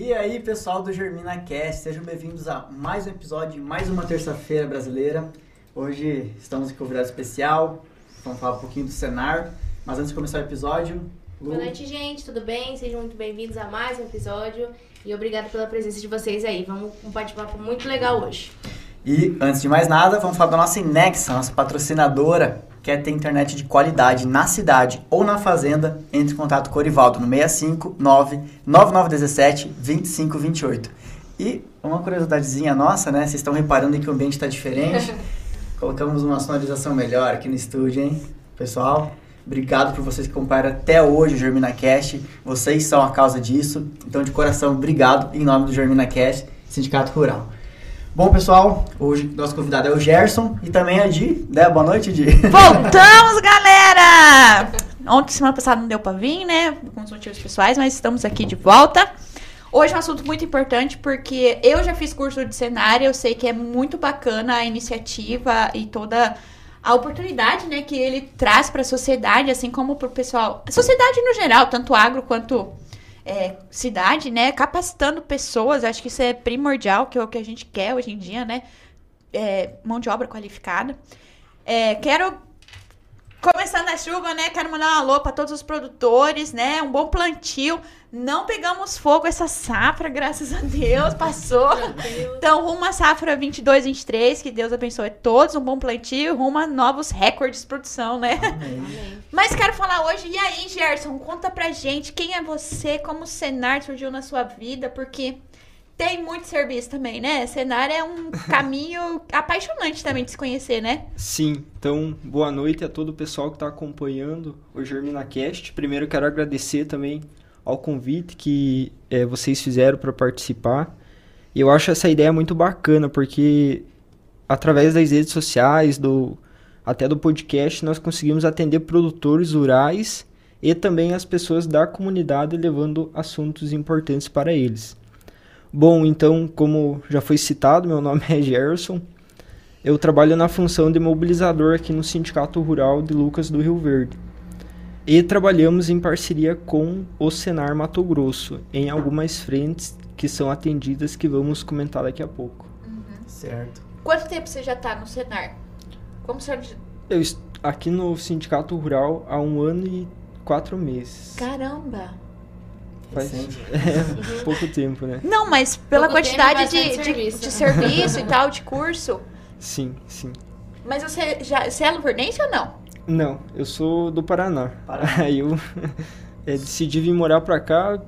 E aí, pessoal do Germina Cast, sejam bem-vindos a mais um episódio, mais uma terça-feira brasileira. Hoje estamos com um convidado especial, vamos falar um pouquinho do Senar, mas antes de começar o episódio, Lu... Boa noite, gente, tudo bem? Sejam muito bem-vindos a mais um episódio e obrigado pela presença de vocês aí. Vamos um bate-papo muito legal hoje. E antes de mais nada, vamos falar da nossa Inexa, nossa patrocinadora, quer ter internet de qualidade na cidade ou na fazenda, entre em contato com o Orivaldo no 65 9917 2528. E uma curiosidadezinha nossa, né? Vocês estão reparando que o ambiente está diferente. Colocamos uma sonorização melhor aqui no estúdio, hein? Pessoal, obrigado por vocês que acompanharam até hoje o Germina Cast. Vocês são a causa disso. Então, de coração, obrigado em nome do Germina Cast, Sindicato Rural. Bom, pessoal, hoje nosso convidado é o Gerson e também a Di. Né? Boa noite, Di. Voltamos, galera! Ontem, semana passada, não deu pra vir, né? Com os motivos pessoais, mas estamos aqui de volta. Hoje é um assunto muito importante porque eu já fiz curso de cenário, eu sei que é muito bacana a iniciativa e toda a oportunidade, né, que ele traz para a sociedade, assim como para o pessoal, a sociedade no geral, tanto agro quanto é, cidade, né? Capacitando pessoas, acho que isso é primordial, que é o que a gente quer hoje em dia, né? É, mão de obra qualificada. É, quero Começando a chuva, né? Quero mandar um alô para todos os produtores, né? Um bom plantio. Não pegamos fogo essa safra, graças a Deus, passou. então, rumo à safra 22, 23, que Deus abençoe todos, um bom plantio, rumo a novos recordes de produção, né? Amém. Mas quero falar hoje, e aí, Gerson, conta pra gente quem é você, como o Senar surgiu na sua vida, porque tem muito serviço também, né? Cenário é um caminho apaixonante também de se conhecer, né? Sim. Então, boa noite a todo o pessoal que está acompanhando o GerminaCast. Primeiro, quero agradecer também ao convite que é, vocês fizeram para participar. E eu acho essa ideia muito bacana, porque através das redes sociais, do até do podcast, nós conseguimos atender produtores rurais e também as pessoas da comunidade, levando assuntos importantes para eles. Bom, então, como já foi citado, meu nome é Gerson. Eu trabalho na função de mobilizador aqui no Sindicato Rural de Lucas do Rio Verde. E trabalhamos em parceria com o Senar Mato Grosso, em algumas frentes que são atendidas que vamos comentar daqui a pouco. Uhum. Certo. Quanto tempo você já está no Senar? Como você... Eu estou aqui no Sindicato Rural há um ano e quatro meses. Caramba! Faz é, pouco tempo, né? Não, mas pela pouco quantidade tempo, de, de, serviço. de serviço e tal, de curso. Sim, sim. Mas você já você é luverdense ou não? Não, eu sou do Paraná. Paraná. Aí eu é, decidi vir morar pra cá.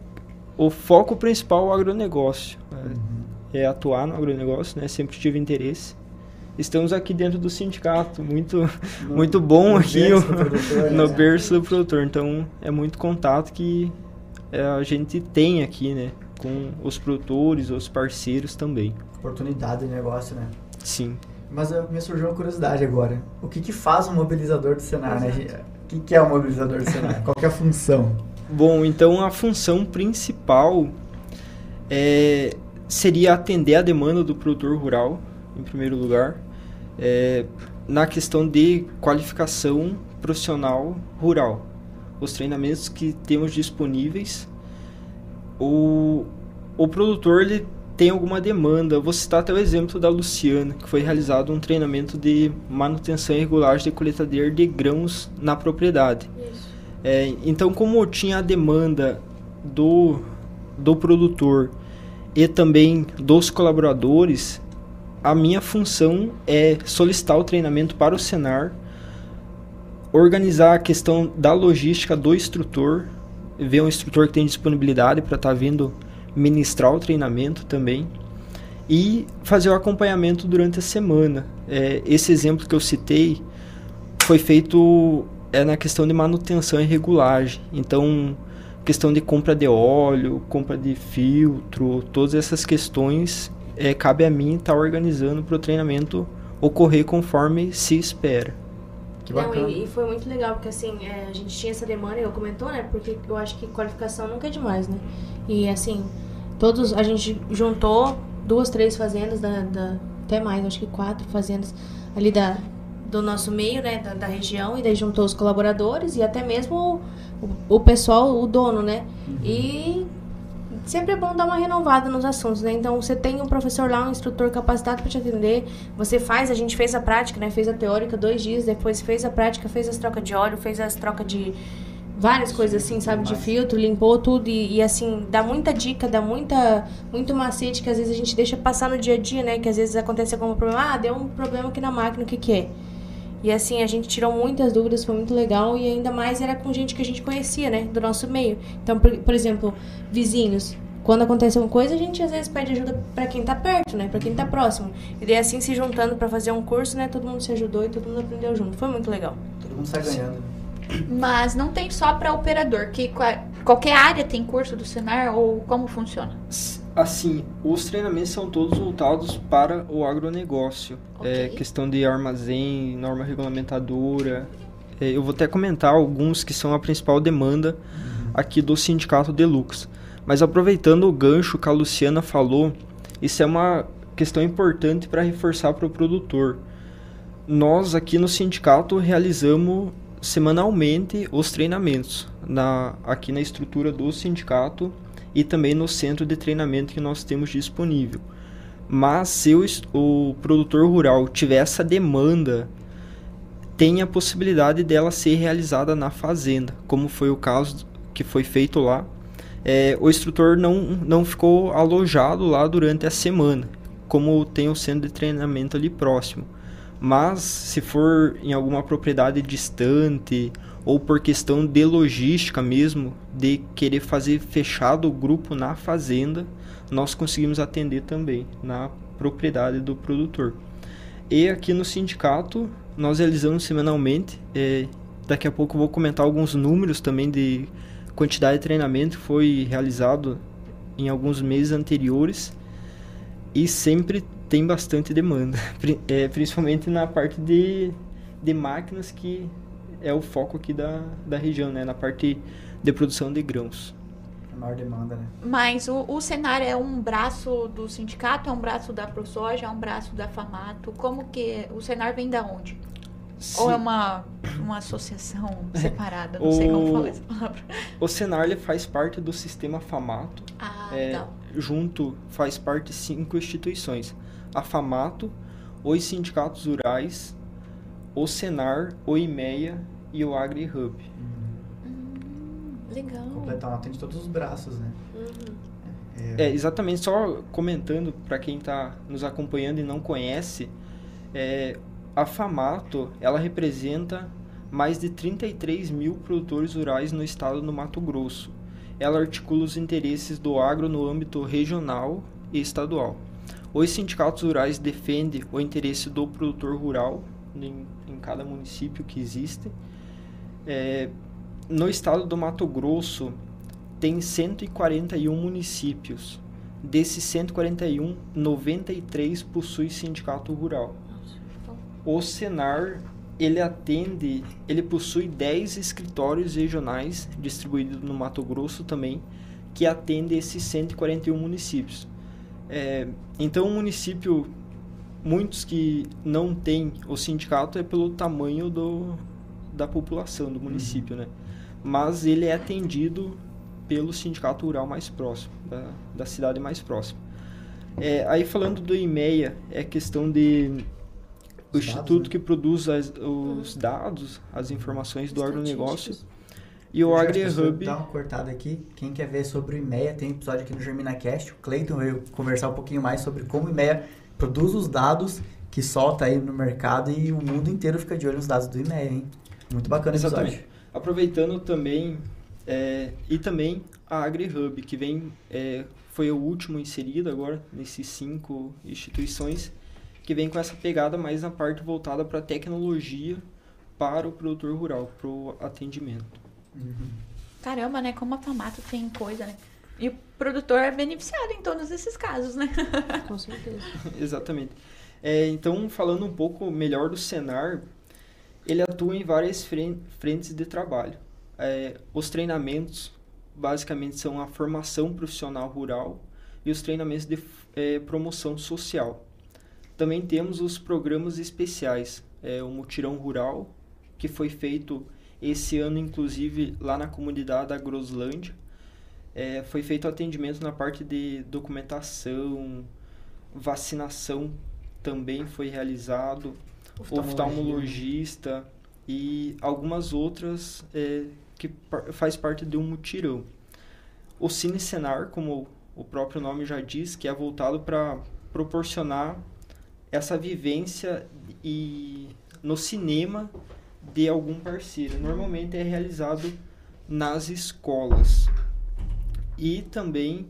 O foco principal é o agronegócio. Uhum. É atuar no agronegócio, né? Sempre tive interesse. Estamos aqui dentro do sindicato, muito, no, muito bom no aqui berço o, produtor, no né? berço do produtor. Então é muito contato que a gente tem aqui, né? Com os produtores, os parceiros também. Oportunidade de negócio, né? Sim. Mas me surgiu uma curiosidade agora. O que, que faz um mobilizador do Senar, né? O que, que é um mobilizador do Senar? Qual é a função? Bom, então a função principal é, seria atender a demanda do produtor rural, em primeiro lugar, é, na questão de qualificação profissional rural os treinamentos que temos disponíveis. O, o produtor ele tem alguma demanda. Vou citar até o exemplo da Luciana, que foi realizado um treinamento de manutenção e regulagem de coletadeira de grãos na propriedade. É, então, como tinha a demanda do, do produtor e também dos colaboradores, a minha função é solicitar o treinamento para o Senar organizar a questão da logística do instrutor, ver um instrutor que tem disponibilidade para estar tá vindo ministrar o treinamento também e fazer o acompanhamento durante a semana. É, esse exemplo que eu citei foi feito é na questão de manutenção e regulagem. Então, questão de compra de óleo, compra de filtro, todas essas questões é, cabe a mim estar tá organizando para o treinamento ocorrer conforme se espera. Que bacana. Não, e, e, foi muito legal, porque assim, é, a gente tinha essa demanda, eu comentou, né? Porque eu acho que qualificação nunca é demais, né? E assim, todos, a gente juntou duas, três fazendas, da, da até mais, acho que quatro fazendas ali da, do nosso meio, né? Da, da região, e daí juntou os colaboradores e até mesmo o, o, o pessoal, o dono, né? Uhum. E sempre é bom dar uma renovada nos assuntos, né? Então você tem um professor lá, um instrutor capacitado para te atender, você faz, a gente fez a prática, né? Fez a teórica dois dias, depois fez a prática, fez as trocas de óleo, fez as trocas de várias coisas assim, sabe, de filtro, limpou tudo e, e, assim, dá muita dica, dá muita muito macete que às vezes a gente deixa passar no dia a dia, né? Que às vezes acontece algum problema, ah, deu um problema aqui na máquina, o que que é? E assim, a gente tirou muitas dúvidas, foi muito legal e ainda mais era com gente que a gente conhecia, né, do nosso meio. Então, por, por exemplo, vizinhos, quando acontece alguma coisa, a gente às vezes pede ajuda para quem tá perto, né? Para quem tá próximo. E daí assim se juntando para fazer um curso, né? Todo mundo se ajudou e todo mundo aprendeu junto. Foi muito legal. Todo mundo sai ganhando. Mas não tem só para operador, que qualquer área tem curso do Senar ou como funciona? Assim, os treinamentos são todos voltados para o agronegócio. Okay. É questão de armazém, norma regulamentadora. É, eu vou até comentar alguns que são a principal demanda uhum. aqui do Sindicato Deluxe. Mas aproveitando o gancho que a Luciana falou, isso é uma questão importante para reforçar para o produtor. Nós aqui no sindicato realizamos semanalmente os treinamentos na, aqui na estrutura do sindicato e também no centro de treinamento que nós temos disponível. Mas se o, o produtor rural tiver essa demanda, tem a possibilidade dela ser realizada na fazenda, como foi o caso que foi feito lá. É, o instrutor não, não ficou alojado lá durante a semana, como tem o centro de treinamento ali próximo. Mas se for em alguma propriedade distante ou por questão de logística mesmo, de querer fazer fechado o grupo na fazenda, nós conseguimos atender também na propriedade do produtor. E aqui no sindicato, nós realizamos semanalmente. É, daqui a pouco vou comentar alguns números também de quantidade de treinamento que foi realizado em alguns meses anteriores. E sempre tem bastante demanda, é, principalmente na parte de, de máquinas que é o foco aqui da, da região, né? na parte de produção de grãos. A maior demanda, né? Mas o, o Senar é um braço do sindicato, é um braço da ProSoja, é um braço da Famato. Como que o Senar vem da onde? Sim. Ou é uma, uma associação separada? Não o, sei como falar essa palavra. O Senar ele faz parte do sistema Famato. Ah, é, Junto faz parte cinco instituições a FAMATO, os sindicatos rurais, o Senar, o IMEA e o AgriHub. Hum, legal. Completar, atende todos os braços, né? Uhum. É, é, exatamente, só comentando para quem está nos acompanhando e não conhece, é, a FAMATO, ela representa mais de 33 mil produtores rurais no estado do Mato Grosso. Ela articula os interesses do agro no âmbito regional e estadual. Os sindicatos rurais defendem o interesse do produtor rural cada município que existe. É, no estado do Mato Grosso, tem 141 municípios. Desses 141, 93 possui sindicato rural. O Senar, ele atende, ele possui 10 escritórios regionais distribuídos no Mato Grosso também, que atendem esses 141 municípios. É, então, o município, muitos que não têm o sindicato é pelo tamanho do, da população do município, uhum. né? Mas ele é atendido pelo sindicato rural mais próximo, da, da cidade mais próxima. É, aí falando do IMEA, é questão de o os instituto dados, né? que produz as, os dados, as informações do agronegócio. E o AgriHub. Dá uma cortada aqui. Quem quer ver sobre o IMEA, tem episódio aqui no GerminaCast. O Cleiton veio conversar um pouquinho mais sobre como o IMEA produz os dados que solta aí no mercado e o mundo inteiro fica de olho nos dados do IMEA, hein? Muito bacana esse Exatamente. episódio. Aproveitando também, é, e também a AgriHub, que vem, é, foi o último inserido agora nesses cinco instituições, que vem com essa pegada mais na parte voltada para a tecnologia para o produtor rural, para o atendimento. Uhum. Caramba, né? Como a Famato tem coisa, né? E o produtor é beneficiado em todos esses casos, né? Com certeza. Exatamente. É, então, falando um pouco melhor do Senar, ele atua em várias frentes de trabalho. É, os treinamentos, basicamente, são a formação profissional rural e os treinamentos de é, promoção social. Também temos os programas especiais, é, o Mutirão Rural, que foi feito esse ano, inclusive, lá na comunidade da Groslândia. É, foi feito atendimento na parte de documentação, vacinação também foi realizado, oftalmologista e algumas outras é, que par faz parte de um mutirão. O Cine Senar, como o próprio nome já diz, que é voltado para proporcionar essa vivência e no cinema de algum parceiro. Normalmente é realizado nas escolas. E também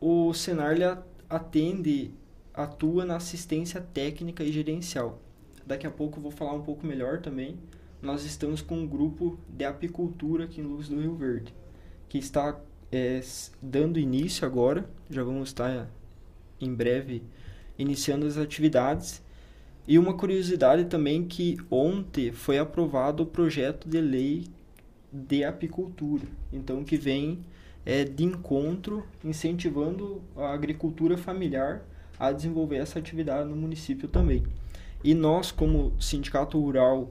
o Senar atende, atua na assistência técnica e gerencial. Daqui a pouco eu vou falar um pouco melhor também. Nós estamos com um grupo de apicultura aqui em Luz do Rio Verde, que está é, dando início agora. Já vamos estar em breve iniciando as atividades. E uma curiosidade também que ontem foi aprovado o projeto de lei de apicultura. Então que vem é, de encontro incentivando a agricultura familiar a desenvolver essa atividade no município também. E nós, como Sindicato Rural,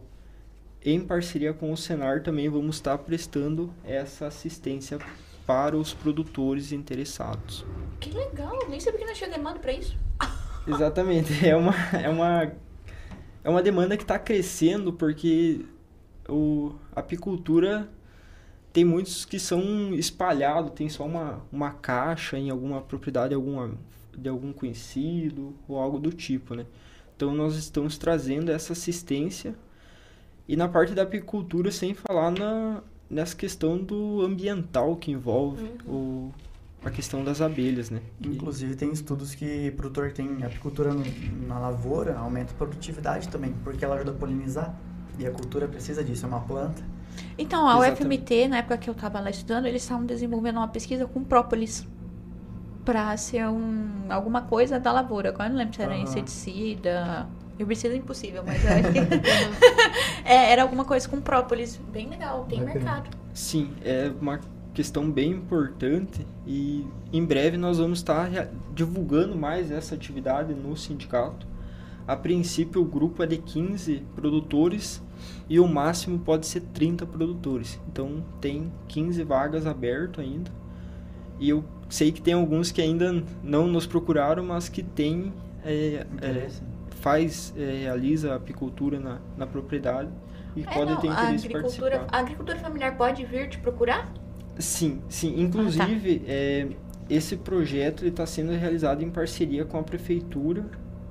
em parceria com o Senar, também vamos estar prestando essa assistência para os produtores interessados. Que legal, nem sabia que nós tinha demanda para isso. Exatamente, é uma, é uma, é uma demanda que está crescendo porque o, a apicultura tem muitos que são espalhados, tem só uma, uma caixa em alguma propriedade alguma, de algum conhecido ou algo do tipo, né? Então nós estamos trazendo essa assistência e na parte da apicultura sem falar na, nessa questão do ambiental que envolve uhum. o, a questão das abelhas, né? Inclusive tem estudos que produtor tem apicultura na lavoura aumenta a produtividade também, porque ela ajuda a polinizar e a cultura precisa disso, é uma planta. Então, a Exatamente. UFMT, na época que eu estava lá estudando, eles estavam desenvolvendo uma pesquisa com própolis para ser um, alguma coisa da lavoura. Agora eu não lembro se era uhum. inseticida, herbicida é impossível, mas eu acho que é, era alguma coisa com própolis. Bem legal, tem mercado. Sim, é uma questão bem importante e em breve nós vamos estar divulgando mais essa atividade no sindicato. A princípio o grupo é de 15 produtores e o máximo pode ser 30 produtores. Então tem 15 vagas abertas ainda. E eu sei que tem alguns que ainda não nos procuraram, mas que tem é, é, faz, é, realiza apicultura na, na propriedade e é, pode ter interesse em participar. A agricultura familiar pode vir te procurar? Sim, sim. Inclusive, ah, tá. é, esse projeto está sendo realizado em parceria com a prefeitura,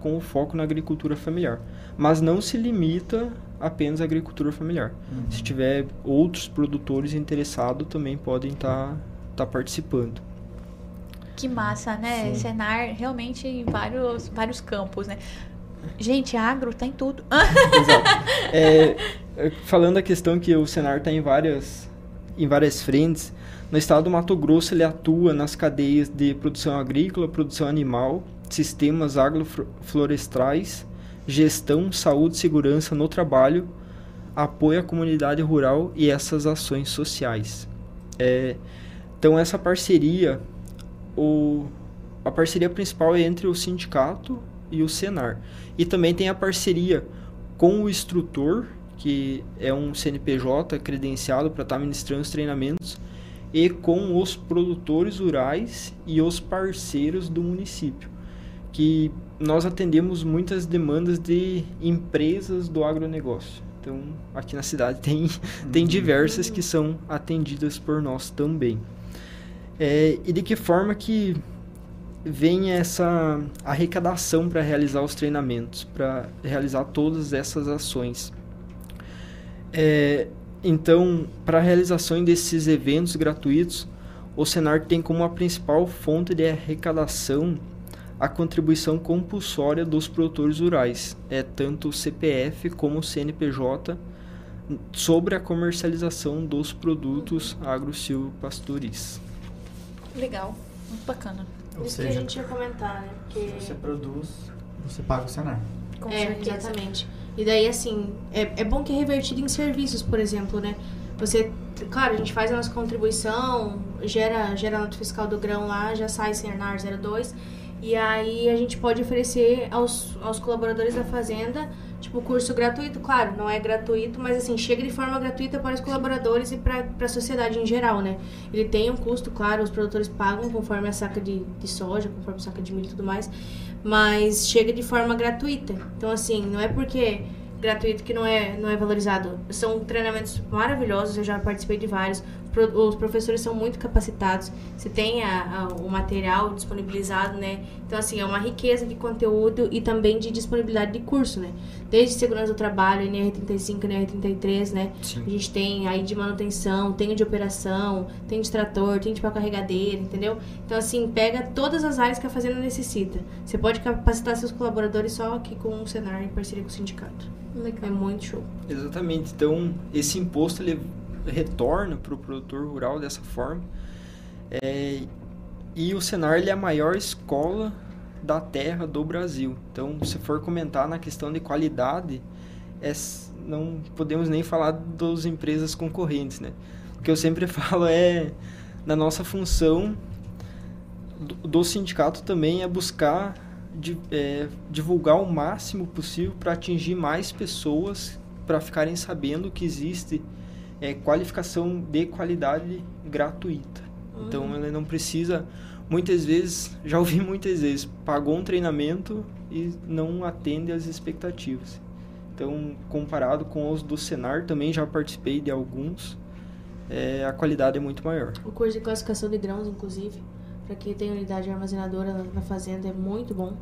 com o foco na agricultura familiar. Mas não se limita apenas à agricultura familiar. Uhum. Se tiver outros produtores interessados, também podem estar tá, tá participando. Que massa, né? Sim. Senar realmente em vários, vários campos, né? Gente, agro tá em tudo. Exato. É, falando da questão que o Senar está em várias, em várias frentes, no estado do Mato Grosso, ele atua nas cadeias de produção agrícola, produção animal, sistemas agroflorestais, gestão, saúde segurança no trabalho, apoio à comunidade rural e essas ações sociais. É, então, essa parceria, o, a parceria principal é entre o sindicato e o Senar. E também tem a parceria com o instrutor, que é um CNPJ credenciado para estar tá ministrando os treinamentos e com os produtores rurais e os parceiros do município, que nós atendemos muitas demandas de empresas do agronegócio. Então, aqui na cidade tem, tem uhum. diversas que são atendidas por nós também. É, e de que forma que vem essa arrecadação para realizar os treinamentos, para realizar todas essas ações. É, então, para a realização desses eventos gratuitos, o Senar tem como a principal fonte de arrecadação a contribuição compulsória dos produtores rurais, é tanto o CPF como o CNPJ, sobre a comercialização dos produtos agro-silvopastoris. Legal, muito bacana. Ou Isso seja, que a gente ia comentar, né? Porque... Se você produz, você paga o Senar. Com é, certeza. exatamente. E daí, assim, é, é bom que é revertido em serviços, por exemplo, né? Você, claro, a gente faz a nossa contribuição, gera, gera a nota fiscal do grão lá, já sai Senar 02, e aí a gente pode oferecer aos, aos colaboradores da fazenda tipo, curso gratuito, claro, não é gratuito, mas assim, chega de forma gratuita para os colaboradores e para a sociedade em geral, né? Ele tem um custo, claro, os produtores pagam conforme a saca de, de soja, conforme a saca de milho e tudo mais, mas chega de forma gratuita. Então, assim, não é porque gratuito que não é, não é valorizado. São treinamentos maravilhosos, eu já participei de vários. Os professores são muito capacitados, você tem a, a, o material disponibilizado, né? Então, assim, é uma riqueza de conteúdo e também de disponibilidade de curso, né? Desde segurança do trabalho, NR35, NR33, né? Sim. A gente tem aí de manutenção, tem de operação, tem de trator, tem de para carregadeira, entendeu? Então, assim, pega todas as áreas que a fazenda necessita. Você pode capacitar seus colaboradores só aqui com o Senar em parceria com o sindicato. Legal. É muito show. Exatamente. Então, esse imposto ele retorna para o produtor rural dessa forma. É, e o Senar ele é a maior escola da terra do Brasil. Então, se for comentar na questão de qualidade, é, não podemos nem falar das empresas concorrentes, né? O que eu sempre falo é, na nossa função do, do sindicato também é buscar de, é, divulgar o máximo possível para atingir mais pessoas, para ficarem sabendo que existe é, qualificação de qualidade gratuita. Uhum. Então, ela não precisa, muitas vezes, já ouvi muitas vezes, pagou um treinamento e não atende às expectativas. Então, comparado com os do Senar, também já participei de alguns, é, a qualidade é muito maior. O curso de classificação de grãos, inclusive, para quem tem unidade armazenadora na fazenda é muito bom.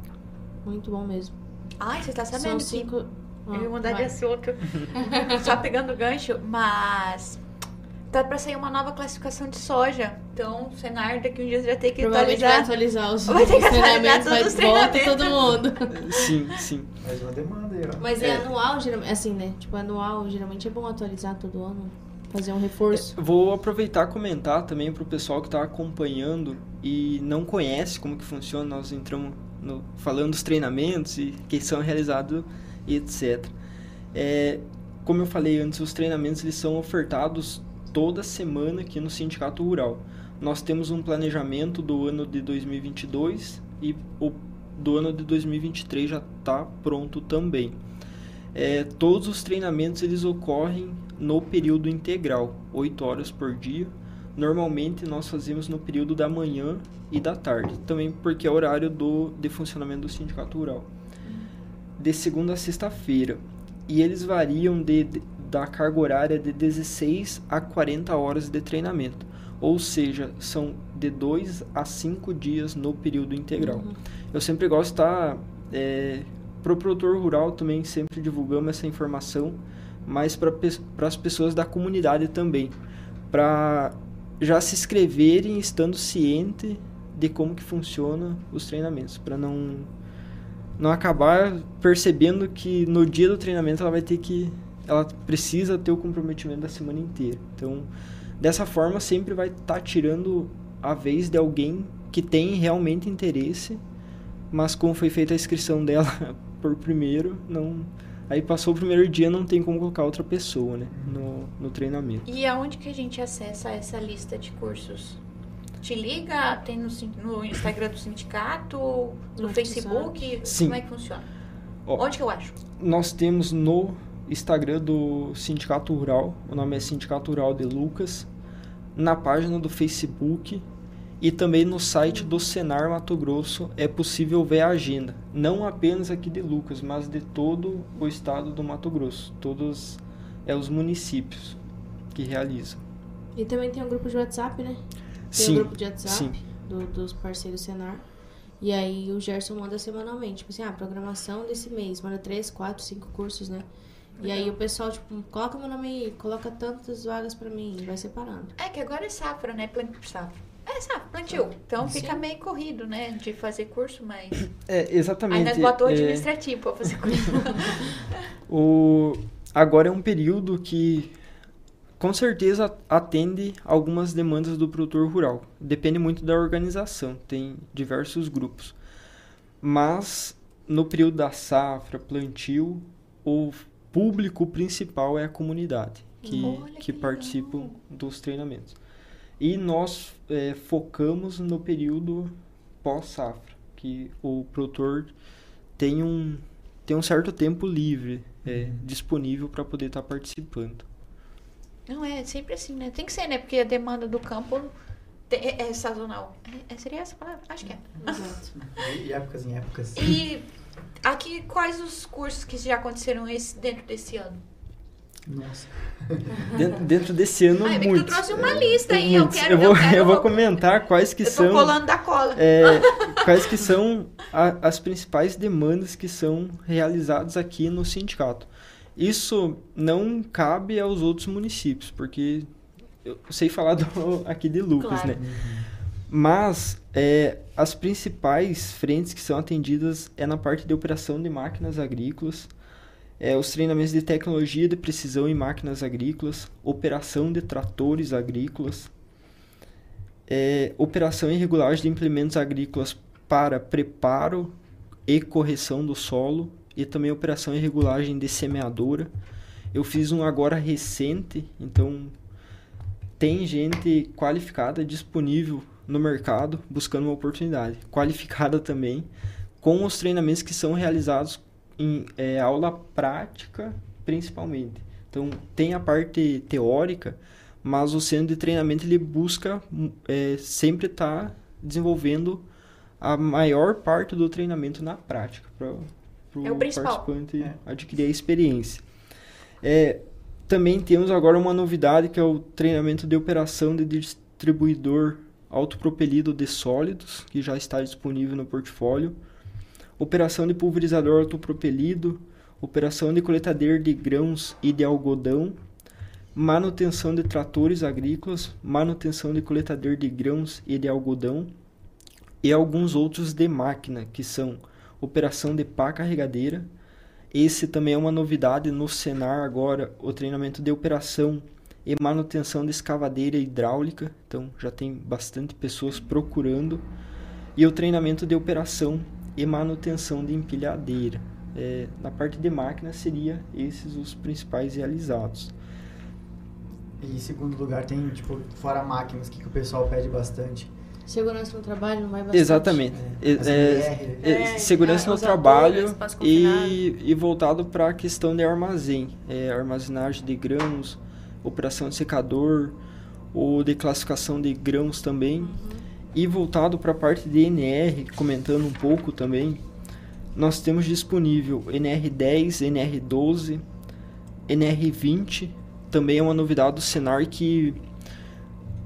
Muito bom mesmo. Ai, você tá sabendo São cinco... que... Eu ia mudar de assunto. Só pegando gancho, mas tá para sair uma nova classificação de soja. Então, o Senar daqui um dia já tem que atualizar. vai atualizar os, vai ter que atualizar todos os treinamentos. todo mundo. Sim, sim. Mais uma demanda aí, ó. Mas é, é anual, geralmente, assim, né? Tipo, anual, geralmente é bom atualizar todo ano fazer um reforço. É, vou aproveitar e comentar também para o pessoal que está acompanhando e não conhece como que funciona. Nós entramos no, falando dos treinamentos e que são realizados etc. É, como eu falei antes, os treinamentos eles são ofertados toda semana aqui no Sindicato Rural. Nós temos um planejamento do ano de 2022 e o do ano de 2023 já está pronto também. É, todos os treinamentos eles ocorrem no período integral, 8 horas por dia. Normalmente nós fazemos no período da manhã e da tarde, também porque é horário do, de funcionamento do sindicato rural. De segunda a sexta-feira. E eles variam de, de, da carga horária de 16 a 40 horas de treinamento. Ou seja, são de 2 a 5 dias no período integral. Uhum. Eu sempre gosto de estar. É, para o produtor rural também sempre divulgamos essa informação mas para as pessoas da comunidade também, para já se inscreverem estando ciente de como que funciona os treinamentos, para não não acabar percebendo que no dia do treinamento ela vai ter que ela precisa ter o comprometimento da semana inteira. Então, dessa forma sempre vai estar tá tirando a vez de alguém que tem realmente interesse, mas como foi feita a inscrição dela por primeiro, não Aí passou o primeiro dia, não tem como colocar outra pessoa, né? No, no treinamento. E aonde que a gente acessa essa lista de cursos? Te liga? Tem no, no Instagram do sindicato? No Facebook? Sim. Como é que funciona? Ó, Onde que eu acho? Nós temos no Instagram do Sindicato Rural, o nome é Sindicato Rural de Lucas. Na página do Facebook e também no site do Senar Mato Grosso é possível ver a agenda, não apenas aqui de Lucas, mas de todo o estado do Mato Grosso, todos é os municípios que realizam. E também tem um grupo de WhatsApp, né? Tem sim, um grupo de WhatsApp do, dos parceiros Senar. E aí o Gerson manda semanalmente, tipo assim, ah, programação desse mês, manda três, quatro, cinco cursos, né? E aí o pessoal, tipo, coloca meu nome aí, coloca tantas vagas para mim, vai separando. É que agora é safra, né? Plano por safra. É, sabe, plantio. Então Sim. fica meio corrido, né? De fazer curso, mas. É, exatamente. Aí nós botou é... administrativo pra fazer curso. o... Agora é um período que com certeza atende algumas demandas do produtor rural. Depende muito da organização, tem diversos grupos. Mas no período da safra, plantio, o público principal é a comunidade que, que, que participa dos treinamentos. E nós é, focamos no período pós-safra, que o produtor tem um, tem um certo tempo livre é, disponível para poder estar tá participando. Não, é sempre assim, né? Tem que ser, né? Porque a demanda do campo é, é sazonal. É, seria essa palavra? Acho que é. Exato. De épocas em épocas. E aqui, quais os cursos que já aconteceram esse, dentro desse ano? Nossa. Dentro, dentro desse ano, Ai, muitos. Eu trouxe uma lista aí, eu quero, eu vou, eu, quero, eu vou comentar quais que eu são... tô colando da cola. É, quais que são a, as principais demandas que são realizadas aqui no sindicato. Isso não cabe aos outros municípios, porque eu sei falar do, aqui de Lucas, claro. né? Mas é, as principais frentes que são atendidas é na parte de operação de máquinas agrícolas, é, os treinamentos de tecnologia de precisão em máquinas agrícolas, operação de tratores agrícolas, é, operação regulagem de implementos agrícolas para preparo e correção do solo e também operação e regulagem de semeadora. Eu fiz um agora recente, então tem gente qualificada disponível no mercado buscando uma oportunidade, qualificada também, com os treinamentos que são realizados em é, aula prática, principalmente. Então, tem a parte teórica, mas o centro de treinamento ele busca é, sempre estar tá desenvolvendo a maior parte do treinamento na prática o é participante é. adquirir a experiência. É, também temos agora uma novidade que é o treinamento de operação de distribuidor autopropelido de sólidos, que já está disponível no portfólio operação de pulverizador autopropelido, operação de coletadeira de grãos e de algodão, manutenção de tratores agrícolas, manutenção de coletadeira de grãos e de algodão e alguns outros de máquina, que são operação de pá carregadeira. Esse também é uma novidade no Senar agora, o treinamento de operação e manutenção de escavadeira hidráulica. Então já tem bastante pessoas procurando. E o treinamento de operação e manutenção de empilhadeira. É, na parte de máquina seria esses os principais realizados. E em segundo lugar tem, tipo, fora máquinas, que, que o pessoal pede bastante. Segurança no trabalho não vai bastante. Exatamente. É, é, é, é segurança no trabalho e, e voltado para a questão de armazém. É, armazenagem de grãos, operação de secador, ou de classificação de grãos também. Uhum. E voltado para a parte de NR, comentando um pouco também, nós temos disponível NR10, NR12, NR20, também é uma novidade do Senar que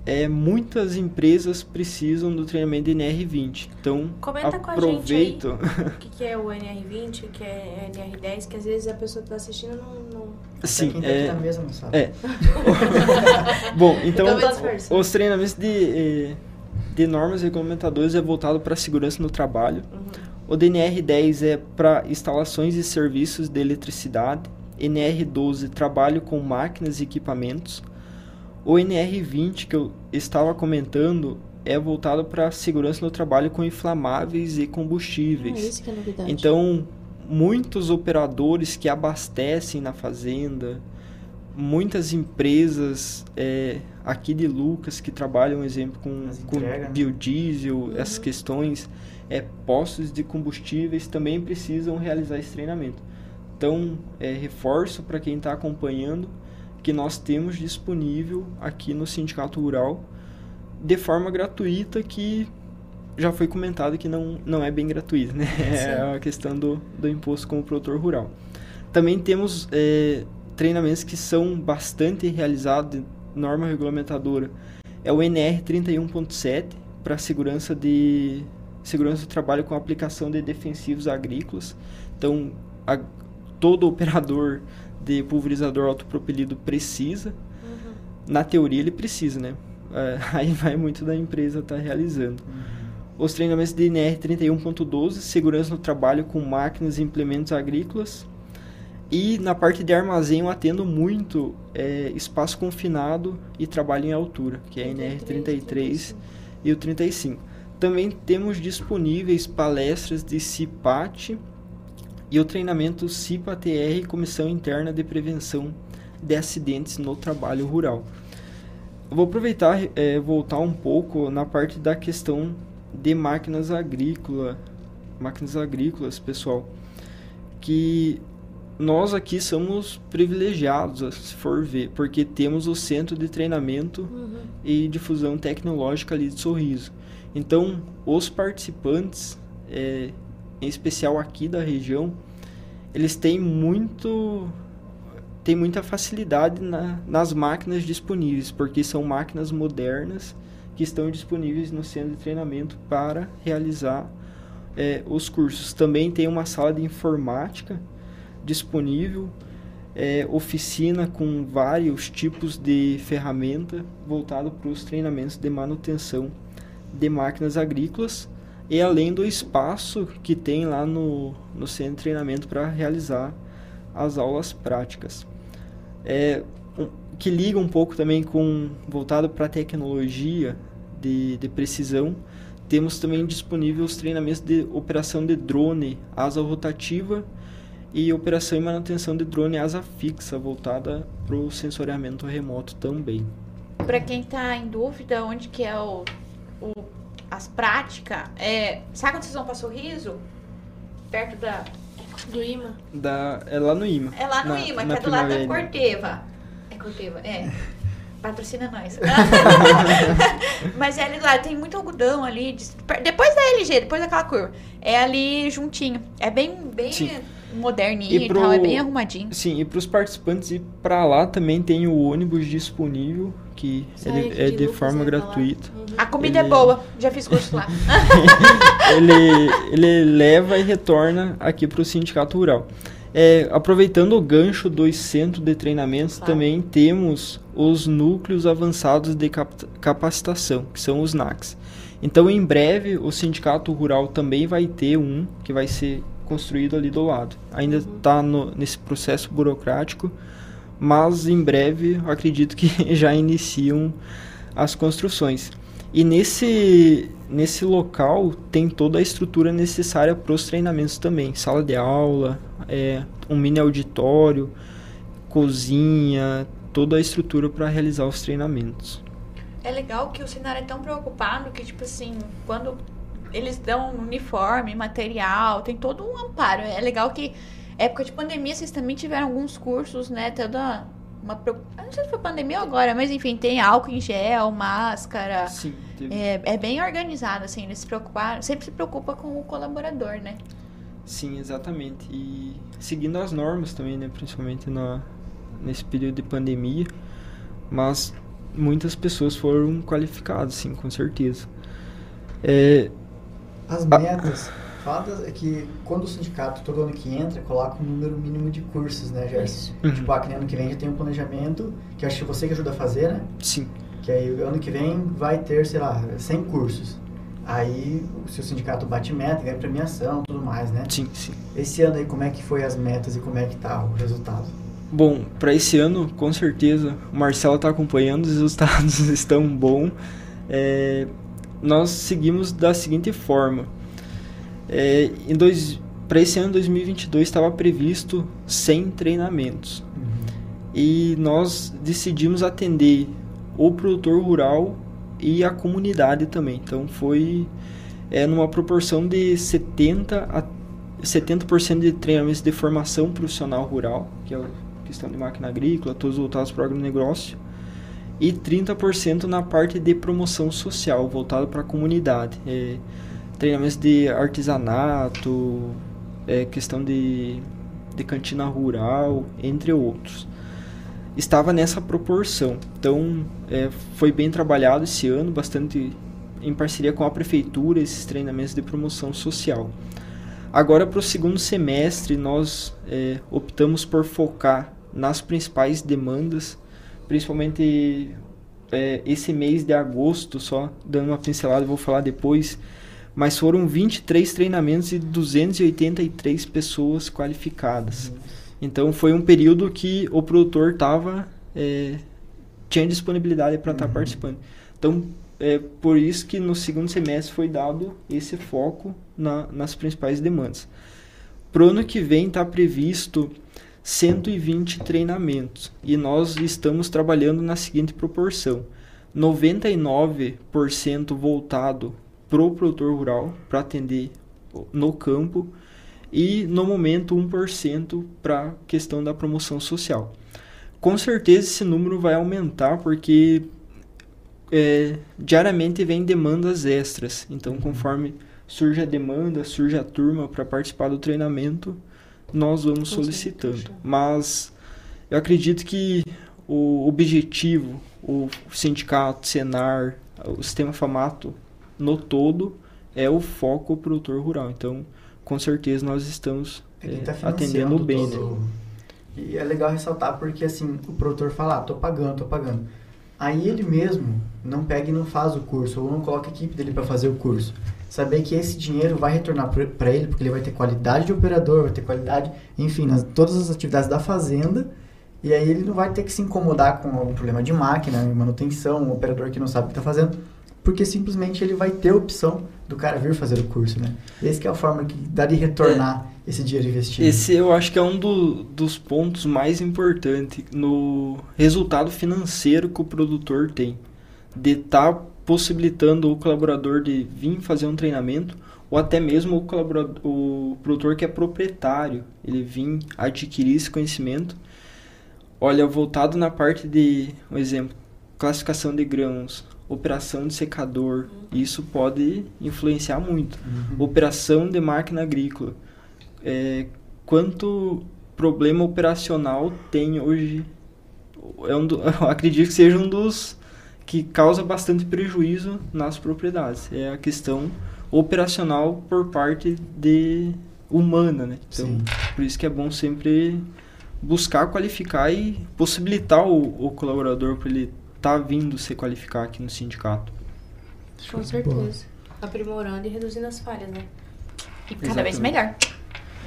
é, muitas empresas precisam do treinamento de NR20. Então, Comenta aproveito. com a gente aí o que, é o NR20, o que é NR10, que às vezes a pessoa que está assistindo não... não... Sim, quem tá é... Mesa não sabe. É. Bom, então, então os treinamentos de... Eh, de normas regulamentadoras é voltado para segurança no trabalho. Uhum. O DNR10 é para instalações e serviços de eletricidade. NR12, trabalho com máquinas e equipamentos. O NR20, que eu estava comentando, é voltado para a segurança no trabalho com inflamáveis e combustíveis. Ah, isso que é novidade. Então, muitos operadores que abastecem na fazenda, muitas empresas é, aqui de Lucas que trabalham, exemplo, com, com né? biodiesel, uhum. essas questões, é, postos de combustíveis também precisam realizar esse treinamento. Então, é, reforço para quem está acompanhando que nós temos disponível aqui no Sindicato Rural de forma gratuita que já foi comentado que não, não é bem gratuito, né? Sim. É a questão do, do imposto como produtor rural. Também temos é, treinamentos que são bastante realizados de norma regulamentadora é o NR 31.7 para segurança de segurança do trabalho com aplicação de defensivos agrícolas. Então, a, todo operador de pulverizador autopropelido precisa. Uhum. Na teoria ele precisa, né? É, aí vai muito da empresa estar tá realizando. Uhum. Os treinamentos de NR 31.12, segurança no trabalho com máquinas e implementos agrícolas. E na parte de armazém eu atendo muito é, espaço confinado e trabalho em altura, que é a NR33 e o 35. Também temos disponíveis palestras de CIPAT e o treinamento CIPA-TR, Comissão Interna de Prevenção de Acidentes no Trabalho Rural. Eu vou aproveitar é, voltar um pouco na parte da questão de máquinas agrícolas, máquinas agrícolas, pessoal que nós aqui somos privilegiados, se for ver, porque temos o centro de treinamento uhum. e difusão tecnológica ali de Sorriso. Então, os participantes, é, em especial aqui da região, eles têm muito têm muita facilidade na, nas máquinas disponíveis, porque são máquinas modernas que estão disponíveis no centro de treinamento para realizar é, os cursos. Também tem uma sala de informática disponível, é, oficina com vários tipos de ferramenta voltado para os treinamentos de manutenção de máquinas agrícolas e além do espaço que tem lá no, no centro de treinamento para realizar as aulas práticas. É, um, que liga um pouco também com voltado para tecnologia de, de precisão, temos também disponíveis os treinamentos de operação de drone, asa rotativa e operação e manutenção de drone asa fixa, voltada para o sensoriamento remoto também. Para quem está em dúvida onde que é o, o as práticas, é, sabe quando vocês vão para Sorriso? Perto da do IMA? Da, é lá no IMA. É lá no na, IMA, que é do lado da Corteva. É Corteva, é. Patrocina nós. Mas é ali lá, tem muito algodão ali. Depois da LG, depois daquela curva. É ali juntinho. É bem, bem moderninho e, pro, e tal, é bem arrumadinho. Sim, e para os participantes ir para lá também tem o ônibus disponível, que ele é de, de forma gratuita. Uhum. A comida é ele... é boa, já fiz curso lá. ele, ele leva e retorna aqui para o Sindicato Rural. É, aproveitando o gancho dos centros de treinamentos, claro. também temos os núcleos avançados de capacitação, que são os NACs. Então, em breve, o Sindicato Rural também vai ter um que vai ser construído ali do lado. Ainda está nesse processo burocrático, mas em breve acredito que já iniciam as construções. E nesse, nesse local tem toda a estrutura necessária para os treinamentos também. Sala de aula, é, um mini auditório, cozinha, toda a estrutura para realizar os treinamentos. É legal que o cenário é tão preocupado que, tipo assim, quando eles dão uniforme, material, tem todo um amparo. É legal que época de pandemia vocês também tiveram alguns cursos, né? Toda uma não sei se foi pandemia ou agora, mas enfim, tem álcool em gel, máscara. Sim. É, é bem organizado, assim, eles se preocuparam, sempre se preocupa com o colaborador, né? Sim, exatamente. E seguindo as normas também, né? Principalmente na, nesse período de pandemia. Mas muitas pessoas foram qualificadas, sim, com certeza. É, as metas, fala é que quando o sindicato, todo ano que entra, coloca um número mínimo de cursos, né, Gerson? Uhum. Tipo, ah, que ano que vem já tem um planejamento, que acho que você que ajuda a fazer, né? Sim. Que aí ano que vem vai ter, sei lá, 100 cursos. Aí, se o sindicato bate meta, ganha premiação, tudo mais, né? Sim, sim. Esse ano aí, como é que foi as metas e como é que tá o resultado? Bom, para esse ano, com certeza, o Marcelo está acompanhando, os resultados estão bons. É, nós seguimos da seguinte forma. É, em dois, para esse ano 2022 estava previsto 100 treinamentos. Uhum. E nós decidimos atender o produtor rural e a comunidade também. Então foi é, numa proporção de 70 a 70% de treinamentos de formação profissional rural, que é a questão de máquina agrícola, todos voltados para o agronegócio e 30% na parte de promoção social, voltado para a comunidade. É, treinamentos de artesanato, é, questão de, de cantina rural, entre outros. Estava nessa proporção. Então, é, foi bem trabalhado esse ano, bastante em parceria com a prefeitura, esses treinamentos de promoção social. Agora, para o segundo semestre, nós é, optamos por focar nas principais demandas principalmente é, esse mês de agosto, só dando uma pincelada, vou falar depois, mas foram 23 treinamentos e 283 pessoas qualificadas. Então foi um período que o produtor tava, é, tinha disponibilidade para estar tá uhum. participando. Então é por isso que no segundo semestre foi dado esse foco na, nas principais demandas. Para o ano que vem está previsto 120 treinamentos e nós estamos trabalhando na seguinte proporção: 99% voltado para o produtor rural para atender no campo e no momento 1% para a questão da promoção social. Com certeza esse número vai aumentar porque é, diariamente vem demandas extras. Então, conforme surge a demanda, surge a turma para participar do treinamento, nós vamos solicitando. Mas eu acredito que o objetivo, o sindicato, Senar, o sistema FAMATO no todo é o foco produtor rural. Então, com certeza nós estamos é, tá atendendo bem. Né? E é legal ressaltar porque assim, o produtor fala, ah, tô pagando, tô pagando. Aí ele mesmo não pega e não faz o curso, ou não coloca a equipe dele para fazer o curso. Saber que esse dinheiro vai retornar para ele, porque ele vai ter qualidade de operador, vai ter qualidade, enfim, nas, todas as atividades da fazenda, e aí ele não vai ter que se incomodar com algum problema de máquina, manutenção, um operador que não sabe o que está fazendo, porque simplesmente ele vai ter a opção do cara vir fazer o curso, né? Essa é a forma que dá de retornar é, esse dinheiro investido. Esse eu acho que é um do, dos pontos mais importantes no resultado financeiro que o produtor tem. De estar tá possibilitando o colaborador de vir fazer um treinamento ou até mesmo o, colaborador, o produtor que é proprietário, ele vir adquirir esse conhecimento. Olha, voltado na parte de, um exemplo, classificação de grãos, operação de secador, isso pode influenciar muito. Uhum. Operação de máquina agrícola. É, quanto problema operacional tem hoje? É um do, eu acredito que seja um dos que causa bastante prejuízo nas propriedades. É a questão operacional por parte de humana, né? Então, Sim. por isso que é bom sempre buscar qualificar e possibilitar o, o colaborador para ele tá vindo se qualificar aqui no sindicato. Com certeza. Aprimorando e reduzindo as falhas, né? E cada Exatamente. vez melhor.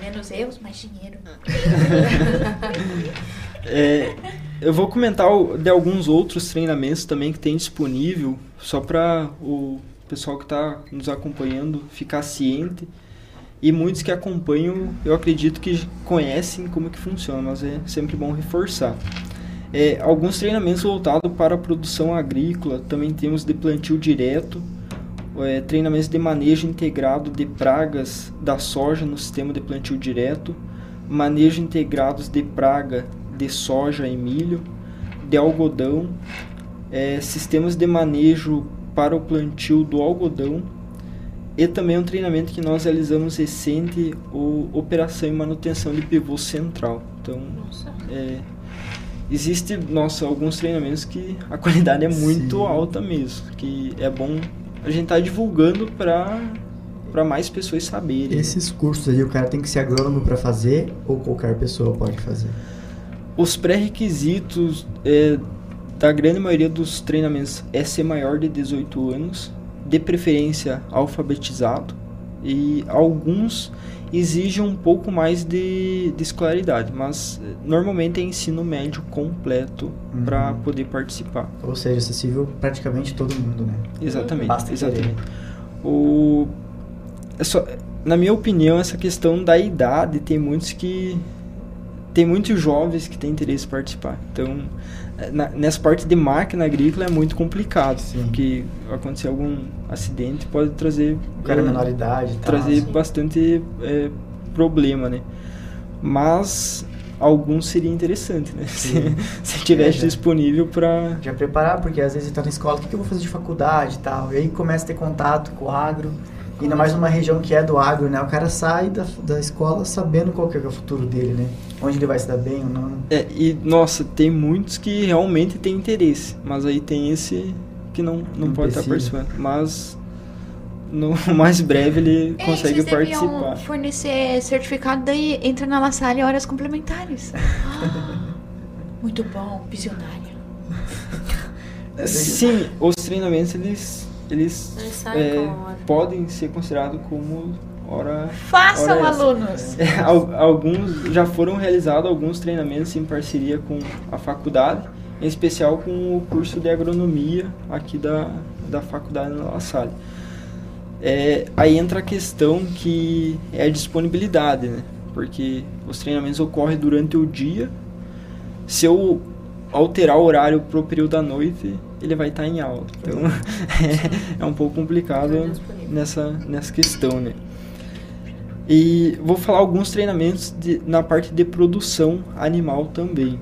Menos erros, mais dinheiro. é, eu vou comentar de alguns outros treinamentos também que tem disponível, só para o pessoal que está nos acompanhando ficar ciente. E muitos que acompanham, eu acredito que conhecem como que funciona, mas é sempre bom reforçar. É, alguns treinamentos voltados para a produção agrícola, também temos de plantio direto, é, treinamentos de manejo integrado de pragas da soja no sistema de plantio direto, manejo integrados de praga de soja e milho, de algodão, é, sistemas de manejo para o plantio do algodão e também um treinamento que nós realizamos recente, o operação e manutenção de pivô central. Então, é, existe, nossa, alguns treinamentos que a qualidade é muito Sim. alta mesmo, que é bom a gente estar tá divulgando para para mais pessoas saberem. Esses cursos aí o cara tem que ser agrônomo para fazer ou qualquer pessoa pode fazer? Os pré-requisitos é, da grande maioria dos treinamentos é ser maior de 18 anos, de preferência alfabetizado e alguns exige um pouco mais de, de escolaridade, mas eh, normalmente é ensino médio completo uhum. para poder participar. Ou seja, acessível praticamente todo mundo, né? Exatamente. Basta exatamente. O, é só, na minha opinião, essa questão da idade tem muitos que tem muitos jovens que têm interesse em participar. Então, eh, na, nessa parte de máquina agrícola é muito complicado, Sim. porque acontecer algum acidente pode trazer o cara é, menor idade, trazer tá, bastante é, problema, né? Mas alguns seria interessante, né? Se, se tivesse é, disponível para já preparar, porque às vezes está na escola, o que, que eu vou fazer de faculdade e tal, e aí começa a ter contato com o agro Ainda mais numa região que é do agro, né? O cara sai da, da escola sabendo qual que é o futuro dele, né? Onde ele vai se dar bem ou não. É, e nossa, tem muitos que realmente têm interesse, mas aí tem esse que não, não, não pode estar participando. Mas no mais breve ele é, consegue participar. fornecer certificado, daí entra na La Salle horas complementares. muito bom, visionário. Sim, os treinamentos eles eles, é, podem ser considerados como hora. Façam, hora alunos! É, alguns já foram realizados alguns treinamentos em parceria com a faculdade, em especial com o curso de agronomia aqui da, da faculdade na La Salle. É, aí entra a questão que é a disponibilidade, né? Porque os treinamentos ocorrem durante o dia. Se eu alterar o horário para o período da noite, ele vai estar tá em aula. Então é, é, um pouco complicado nessa, nessa questão, né? E vou falar alguns treinamentos de, na parte de produção animal também.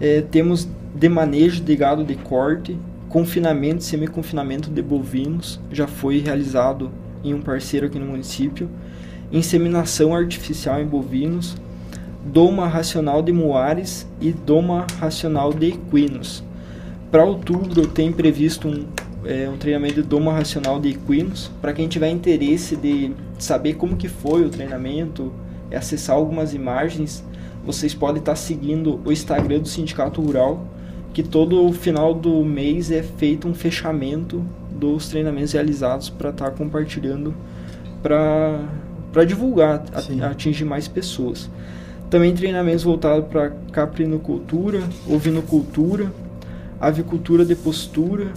É, temos de manejo de gado de corte, confinamento e semi-confinamento de bovinos, já foi realizado em um parceiro aqui no município, inseminação artificial em bovinos, doma racional de muares e doma racional de equinos. Para outubro tem previsto um, é, um treinamento de doma racional de equinos. Para quem tiver interesse de saber como que foi o treinamento, e acessar algumas imagens, vocês podem estar seguindo o Instagram do Sindicato Rural, que todo final do mês é feito um fechamento dos treinamentos realizados para estar compartilhando para divulgar, atingir mais pessoas. Também treinamentos voltados para caprinocultura, ovinocultura, avicultura de postura,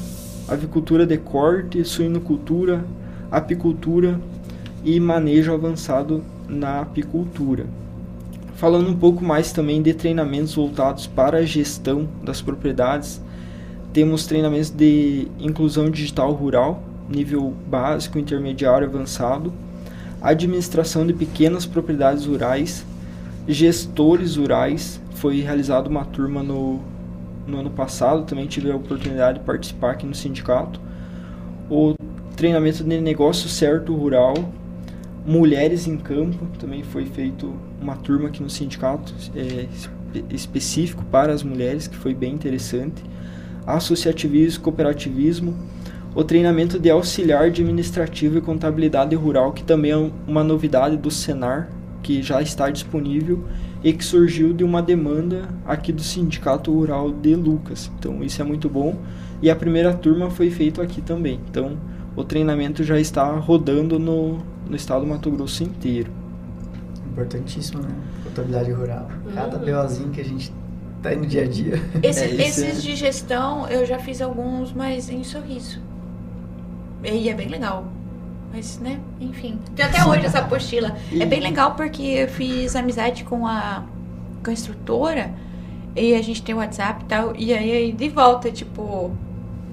avicultura de corte, suinocultura, apicultura e manejo avançado na apicultura. Falando um pouco mais também de treinamentos voltados para a gestão das propriedades, temos treinamentos de inclusão digital rural, nível básico, intermediário, avançado, administração de pequenas propriedades rurais, gestores rurais. Foi realizada uma turma no, no ano passado, também tive a oportunidade de participar aqui no sindicato. O treinamento de negócio certo rural, mulheres em campo, também foi feito uma turma aqui no sindicato é, específico para as mulheres, que foi bem interessante. Associativismo, cooperativismo, o treinamento de auxiliar administrativo e contabilidade rural, que também é uma novidade do Senar, que já está disponível e que surgiu de uma demanda aqui do Sindicato Rural de Lucas. Então isso é muito bom. E a primeira turma foi feita aqui também. Então o treinamento já está rodando no, no estado do Mato Grosso inteiro. Importantíssimo, né? Contabilidade rural. Cada uhum. BOzinho que a gente tá aí no dia a dia. Esse, é, esses é... de gestão eu já fiz alguns, mas em sorriso. E é bem legal. Mas, né, enfim. Tem até hoje essa apostila. E... É bem legal porque eu fiz amizade com a, com a instrutora e a gente tem o WhatsApp e tal. E aí, de volta, tipo,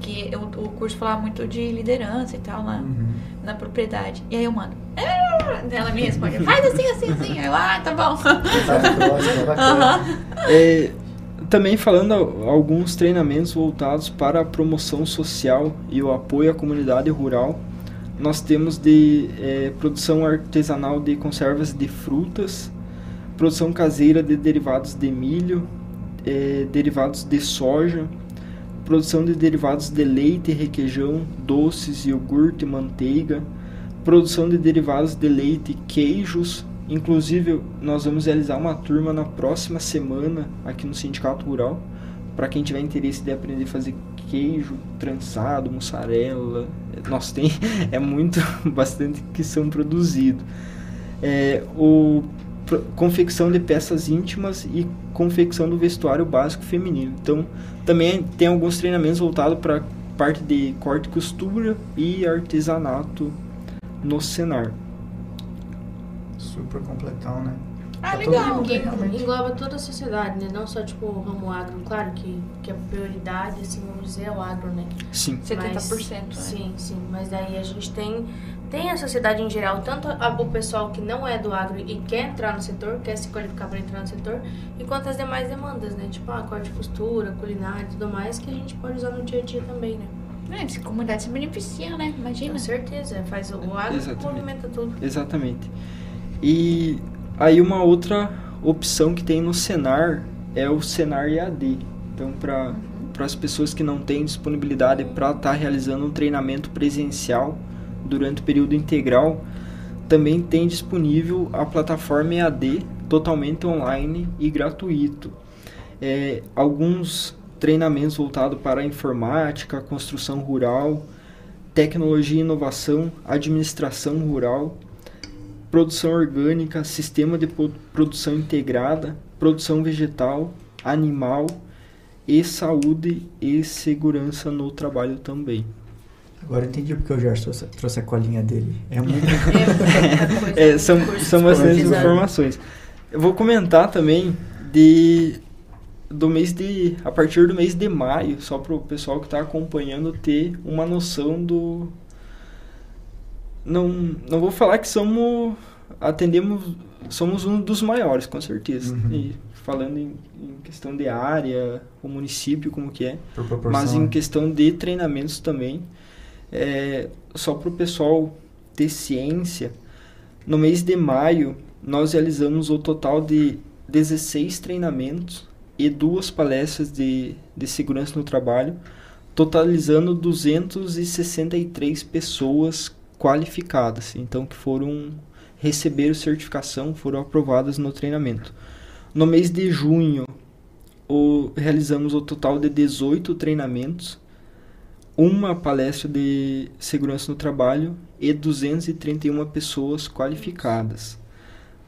que eu, o curso falava muito de liderança e tal na, uhum. na propriedade. E aí eu mando. Ah! Ela me responde, faz assim, assim, assim. Aí eu, ah, tá bom. uhum. é, também falando alguns treinamentos voltados para a promoção social e o apoio à comunidade rural nós temos de é, produção artesanal de conservas de frutas, produção caseira de derivados de milho, é, derivados de soja, produção de derivados de leite, requeijão, doces, iogurte, manteiga, produção de derivados de leite, queijos. Inclusive, nós vamos realizar uma turma na próxima semana aqui no Sindicato Rural para quem tiver interesse de aprender a fazer queijo trançado, mussarela, nossa, tem é muito bastante que são produzidos. É, o confecção de peças íntimas e confecção do vestuário básico feminino. Então, também tem alguns treinamentos voltados para parte de corte e costura e artesanato no Senar. Super completão, né? Ah, tá legal. Que engloba toda a sociedade, né? Não só, tipo, o ramo agro. Claro que, que a prioridade, assim, vamos dizer, é o agro, né? Sim. 70%. Mas, né? Sim, sim. Mas daí a gente tem, tem a sociedade em geral, tanto a, o pessoal que não é do agro e quer entrar no setor, quer se qualificar para entrar no setor, e quanto as demais demandas, né? Tipo, a corte de costura, culinária e tudo mais, que a gente pode usar no dia a dia também, né? É, a comunidade se beneficia, né? Imagina. Com certeza. Faz o, o agro Exatamente. movimenta tudo. Exatamente. E Aí uma outra opção que tem no Senar é o Senar EAD. Então, para para as pessoas que não têm disponibilidade para estar tá realizando um treinamento presencial durante o período integral, também tem disponível a plataforma EAD totalmente online e gratuito. É, alguns treinamentos voltados para a informática, construção rural, tecnologia e inovação, administração rural produção orgânica, sistema de produção integrada, produção vegetal, animal e saúde e segurança no trabalho também. Agora entendi porque o Jorge trouxe, trouxe a colinha dele. É muito. é, é, são são bastante informações. Eu vou comentar também de do mês de a partir do mês de maio, só para o pessoal que está acompanhando ter uma noção do não, não vou falar que somos atendemos, somos um dos maiores, com certeza. Uhum. E falando em, em, questão de área, o município como que é, mas em né? questão de treinamentos também, é, só para o pessoal ter ciência, no mês de maio nós realizamos o total de 16 treinamentos e duas palestras de, de segurança no trabalho, totalizando 263 pessoas qualificadas, então que foram receberam certificação, foram aprovadas no treinamento. No mês de junho, o, realizamos o total de 18 treinamentos, uma palestra de segurança no trabalho e 231 pessoas qualificadas.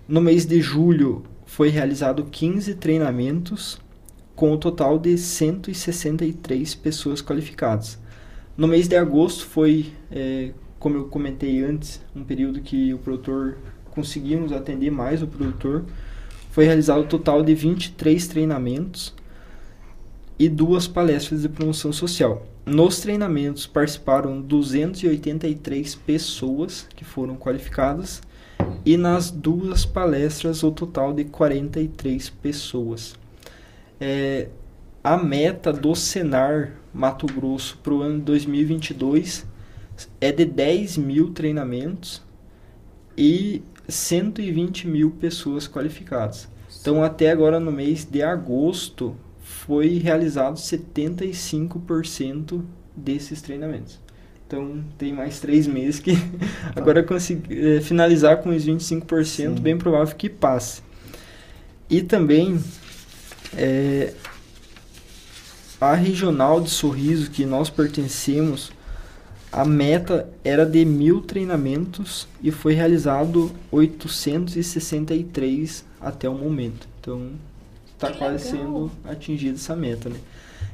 No mês de julho, foi realizado 15 treinamentos com o um total de 163 pessoas qualificadas. No mês de agosto foi, é, como eu comentei antes, um período que o produtor conseguimos atender mais o produtor. Foi realizado um total de 23 treinamentos e duas palestras de promoção social. Nos treinamentos participaram 283 pessoas que foram qualificadas e nas duas palestras o total de 43 pessoas. É, a meta do Senar Mato Grosso para o ano 2022 é de 10 mil treinamentos e 120 mil pessoas qualificadas. Então, até agora no mês de agosto, foi realizado 75% desses treinamentos. Então tem mais três meses que agora conseguir é, finalizar com os 25%, Sim. bem provável que passe. E também é, a regional de sorriso que nós pertencemos, a meta era de mil treinamentos e foi realizado 863 até o momento. Então está quase legal. sendo atingida essa meta, né?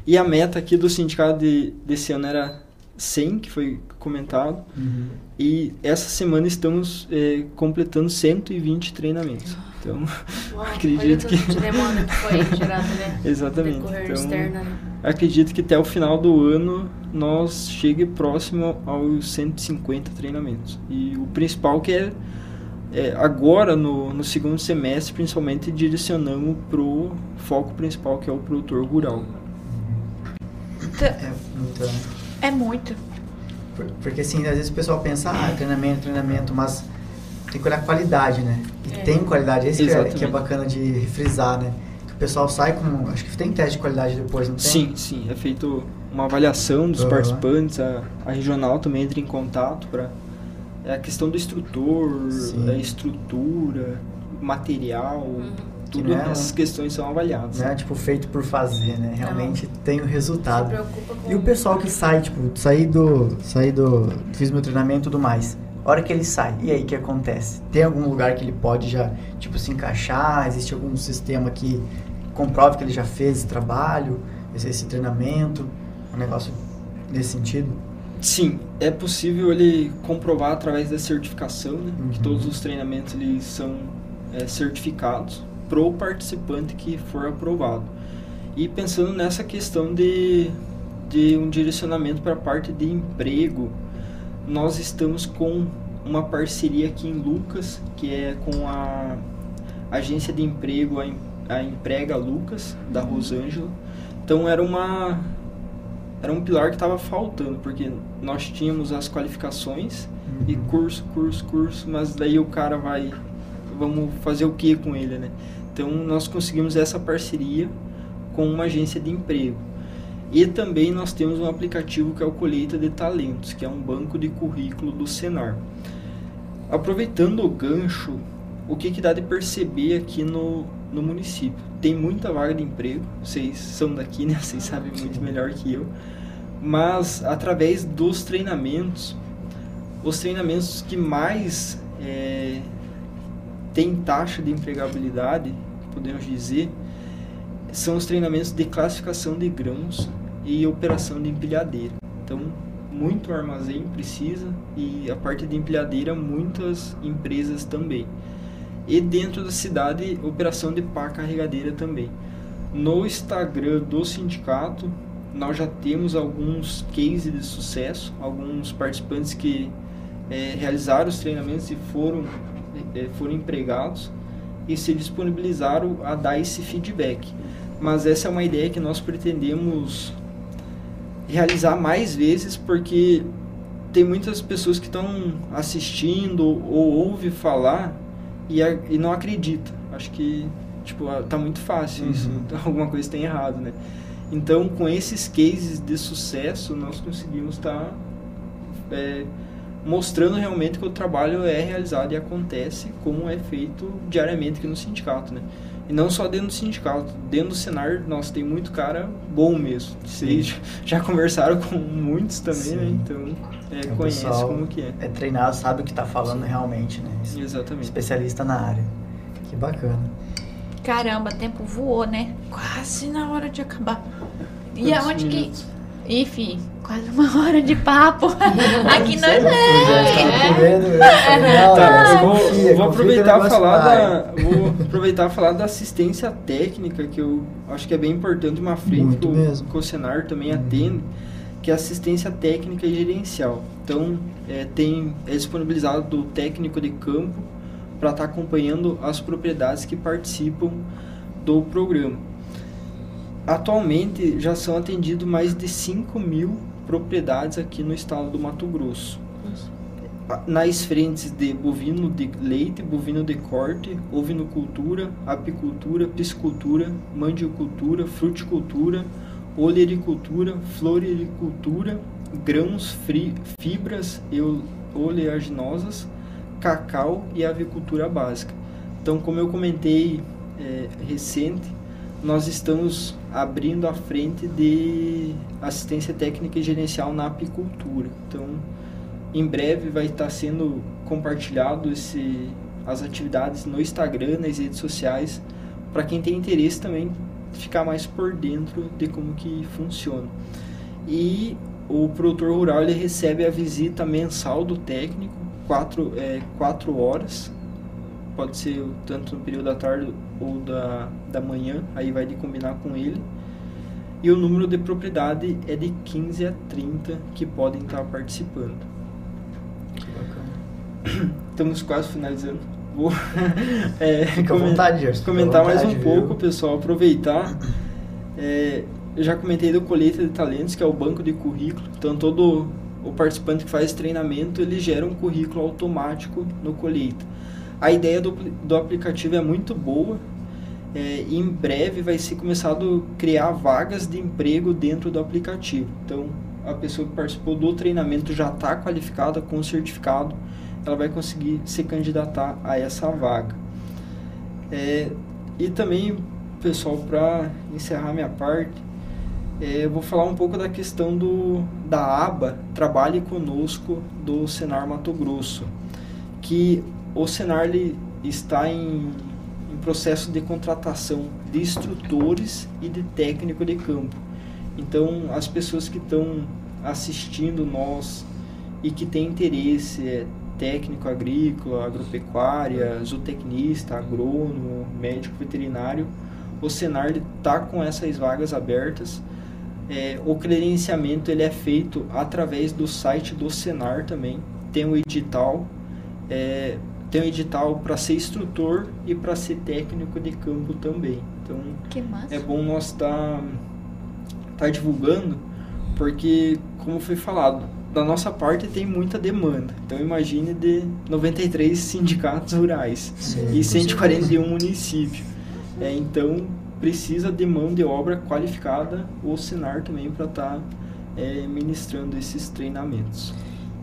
E a meta aqui do sindicato de, desse ano era 100, que foi comentado. Uhum. E essa semana estamos é, completando 120 treinamentos. Então, Uau, acredito que. Demanda que foi gerado, né? Exatamente. Então, externa, né? Acredito que até o final do ano nós chegue próximo aos 150 treinamentos. E o principal que é, é agora no, no segundo semestre, principalmente direcionamos para o foco principal que é o produtor rural. É, então, é muito. Porque assim, às vezes o pessoal pensa, ah, treinamento, treinamento, mas tem que olhar a qualidade, né? E é. tem qualidade, esse que é, que é, bacana de frisar, né? Pessoal sai com. Acho que tem teste de qualidade depois, não tem? Sim, sim. É feito uma avaliação dos uhum. participantes, a, a regional também entra em contato para. É a questão do instrutor, sim. a estrutura, material. Uhum tudo né, essas questões são avaliadas. Não é tipo feito por fazer, né? Realmente não. tem o resultado. E o pessoal que sai, tipo, sair do. sair do. fiz meu treinamento e tudo mais. A hora que ele sai, e aí o que acontece? Tem algum lugar que ele pode já, tipo, se encaixar? Existe algum sistema que comprove que ele já fez esse trabalho, esse, esse treinamento? Um negócio nesse sentido? Sim, é possível ele comprovar através da certificação, né? Uhum. Que todos os treinamentos eles são é, certificados pro participante que for aprovado. E pensando nessa questão de, de um direcionamento para a parte de emprego, nós estamos com uma parceria aqui em Lucas, que é com a agência de emprego, a, a Emprega Lucas, da Rosângela. Então era uma era um pilar que estava faltando, porque nós tínhamos as qualificações uhum. e curso, curso, curso, mas daí o cara vai vamos fazer o que com ele, né? Então nós conseguimos essa parceria com uma agência de emprego. E também nós temos um aplicativo que é o Colheita de Talentos, que é um banco de currículo do Senar. Aproveitando o gancho, o que, que dá de perceber aqui no, no município? Tem muita vaga de emprego, vocês são daqui, né? Vocês sabem muito melhor que eu. Mas através dos treinamentos, os treinamentos que mais é, tem taxa de empregabilidade podemos dizer, são os treinamentos de classificação de grãos e operação de empilhadeira. Então, muito armazém precisa e a parte de empilhadeira muitas empresas também. E dentro da cidade, operação de pá carregadeira também. No Instagram do sindicato, nós já temos alguns cases de sucesso, alguns participantes que é, realizaram os treinamentos e foram é, foram empregados e se disponibilizaram a dar esse feedback. Mas essa é uma ideia que nós pretendemos realizar mais vezes porque tem muitas pessoas que estão assistindo ou ouvem falar e, a, e não acredita. Acho que tipo tá muito fácil uhum. isso, então, alguma coisa tem errado, né? Então, com esses cases de sucesso, nós conseguimos estar tá, é, mostrando realmente que o trabalho é realizado e acontece como é feito diariamente aqui no sindicato, né? E não só dentro do sindicato, dentro do Senar, nós tem muito cara bom mesmo. Vocês já conversaram com muitos também, né? Sim. né? Então, é, conhece como que é. É treinado, sabe o que está falando Sim. realmente, né? Exatamente. Especialista na área. Que bacana. Caramba, tempo voou, né? Quase na hora de acabar. E aonde que enfim, quase uma hora de papo. Aqui nós é. Tá, eu vou, vou aproveitar falar da, vou aproveitar falar da assistência técnica que eu acho que é bem importante uma frente que o, que o Senar também uhum. atende, que é assistência técnica e gerencial. Então, é, tem é disponibilizado do técnico de campo para estar tá acompanhando as propriedades que participam do programa. Atualmente já são atendidos mais de 5 mil propriedades aqui no estado do Mato Grosso. Nas frentes de bovino de leite, bovino de corte, ovinocultura, apicultura, piscicultura, mandiocultura, fruticultura, olericultura, floricultura, grãos, fri, fibras e oleaginosas, cacau e avicultura básica. Então, como eu comentei é, recente, nós estamos abrindo a frente de assistência técnica e gerencial na apicultura. Então, em breve vai estar sendo compartilhado esse, as atividades no Instagram, nas redes sociais, para quem tem interesse também ficar mais por dentro de como que funciona. E o produtor rural ele recebe a visita mensal do técnico, quatro, é, quatro horas, pode ser tanto no período da tarde ou da, da manhã, aí vai de combinar com ele. E o número de propriedade é de 15 a 30 que podem estar participando. Que bacana. Estamos quase finalizando. Vou é, Fica coment vontade, comentar vontade, mais um viu? pouco, pessoal, aproveitar. É, eu já comentei do Colheita de Talentos, que é o banco de currículo. Então, todo o participante que faz treinamento, ele gera um currículo automático no Colheita. A ideia do, do aplicativo é muito boa. É, em breve vai ser começado a criar vagas de emprego dentro do aplicativo. Então, a pessoa que participou do treinamento já está qualificada com o certificado, ela vai conseguir se candidatar a essa vaga. É, e também, pessoal, para encerrar minha parte, é, eu vou falar um pouco da questão do, da aba Trabalhe Conosco do Senar Mato Grosso, que o Senar está em, em processo de contratação de instrutores e de técnico de campo. Então, as pessoas que estão assistindo nós e que têm interesse, é técnico agrícola, agropecuária, zootecnista, agrônomo, médico veterinário, o Senar está com essas vagas abertas. É, o credenciamento ele é feito através do site do Senar também. Tem o edital. É, tem um edital para ser instrutor e para ser técnico de campo também. Então é bom nós estar tá, tá divulgando, porque como foi falado, da nossa parte tem muita demanda. Então imagine de 93 sindicatos rurais Sim, e 141 municípios. É, então precisa de mão de obra qualificada, o Senar também para estar tá, é, ministrando esses treinamentos.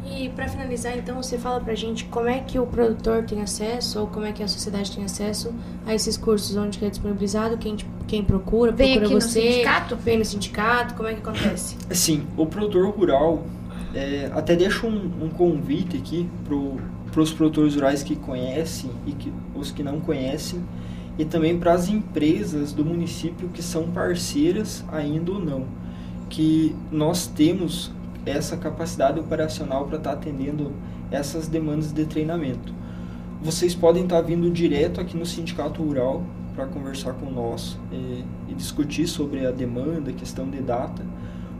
E para finalizar, então, você fala pra gente como é que o produtor tem acesso ou como é que a sociedade tem acesso a esses cursos, onde é disponibilizado, quem, quem procura, vem procura aqui você, no sindicato? vem no sindicato, como é que acontece? Sim, o produtor rural, é, até deixo um, um convite aqui para os produtores rurais que conhecem e que, os que não conhecem, e também para as empresas do município que são parceiras ainda ou não, que nós temos essa capacidade operacional para estar tá atendendo essas demandas de treinamento. Vocês podem estar tá vindo direto aqui no Sindicato Rural para conversar com nós e, e, discutir sobre a demanda, questão de data,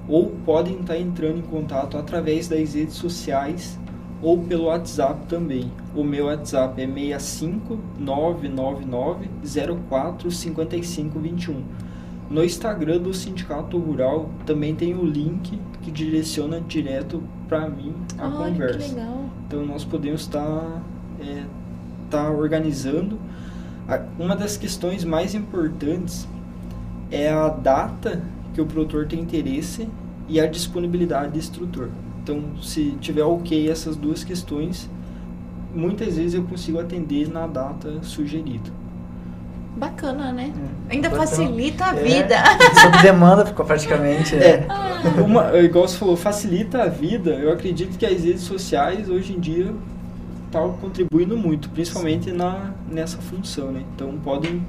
ou podem estar tá entrando em contato através das redes sociais ou pelo WhatsApp também. o meu WhatsApp é 65999045521. No Instagram do Sindicato Rural também tem o link que direciona direto para mim a Olha, conversa. Então nós podemos estar é, tá organizando. Uma das questões mais importantes é a data que o produtor tem interesse e a disponibilidade do instrutor. Então, se tiver ok essas duas questões, muitas vezes eu consigo atender na data sugerida. Bacana, né? É. Ainda Bacana. facilita a É, vida. Sob demanda, ficou praticamente. É, É. uma, igual você falou, facilita a vida. Eu acredito que as redes sociais hoje em dia estão contribuindo muito, principalmente na, nessa função, né? Então podem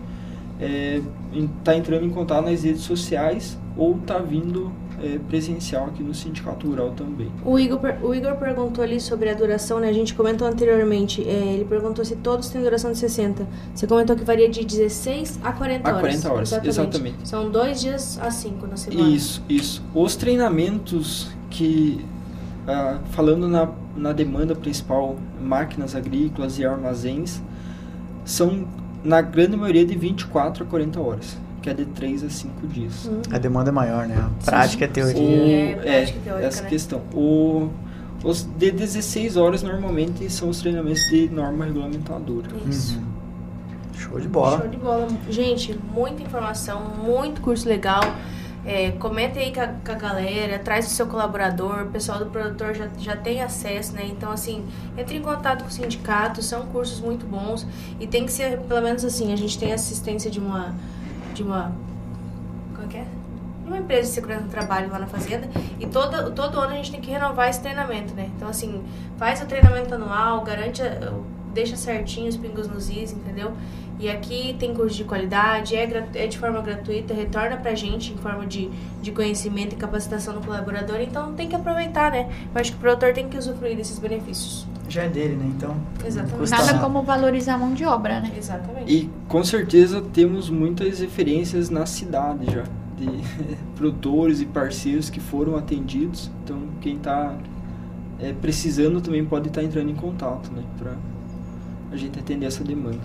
estar entrando em contato nas redes sociais ou tá vindo é, presencial aqui no Sindicato Rural também. O Igor, o Igor perguntou ali sobre a duração, né? A gente comentou anteriormente. é, ele perguntou se todos têm duração de 60. Você comentou que varia de 16 a 40 A horas. 40 horas, exatamente. São dois dias a cinco na semana. Isso, isso. Os treinamentos que, ah, falando na, na demanda principal, máquinas agrícolas e armazéns, são na grande maioria de 24 a 40 horas, que é de 3 a 5 dias. Hum. A demanda é maior, né? A prática é teoria. Sim, é prática teórica, essa né? questão. O, os de 16 horas normalmente são os treinamentos de norma regulamentadora. Isso. Uhum. Show de bola. Show de bola. Gente, muita informação, muito curso legal. É, comenta aí com a, com a galera, traz o seu colaborador, o pessoal do produtor já, já tem acesso, né? Então, assim, entre em contato com o sindicato, são cursos muito bons e tem que ser, pelo menos assim, a gente tem assistência de uma. De uma. Como é que é? Uma empresa de segurança do trabalho lá na fazenda e todo, todo ano a gente tem que renovar esse treinamento, né? Então, assim, faz o treinamento anual, garante, a- deixa certinho os pingos nos is, entendeu? E aqui tem curso de qualidade, é, é de forma gratuita, retorna pra gente em forma de, de conhecimento e capacitação do colaborador, então tem que aproveitar, né? Eu acho que o produtor tem que usufruir desses benefícios. Já é dele, né? Então. Exatamente. Nada nada. como valorizar a mão de obra, né? Exatamente. E com certeza temos muitas referências na cidade já, de produtores e parceiros que foram atendidos. Então quem está precisando também pode estar entrando em contato, né? Para a gente atender essa demanda.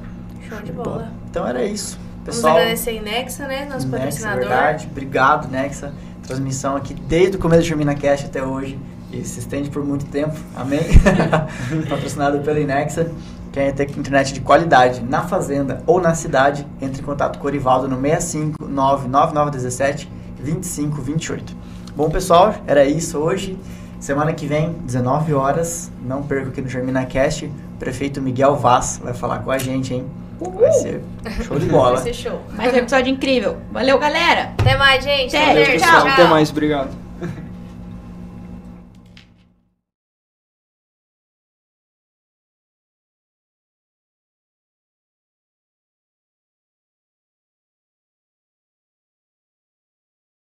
Show de bola. Então era isso. Vamos Pessoal, agradecer a Inexa, né? Nosso Nexa, patrocinador. verdade. Obrigado, Nexa. Transmissão aqui desde o começo do Germina Cash até hoje. E se estende por muito tempo. Amém? Patrocinado pela Inexa. Quer ter internet de qualidade na fazenda ou na cidade, entre em contato com o Orivaldo no 65 99917 2528. Bom, pessoal, era isso hoje. Semana que vem, 19 horas, não perca aqui no Germina Cast. O prefeito Miguel Vaz vai falar com a gente, hein? Vai ser show de bola. Vai ser show. Mais um episódio incrível. Valeu, galera! Até mais, gente. Até, Até, tchau. pessoal. Até mais, obrigado.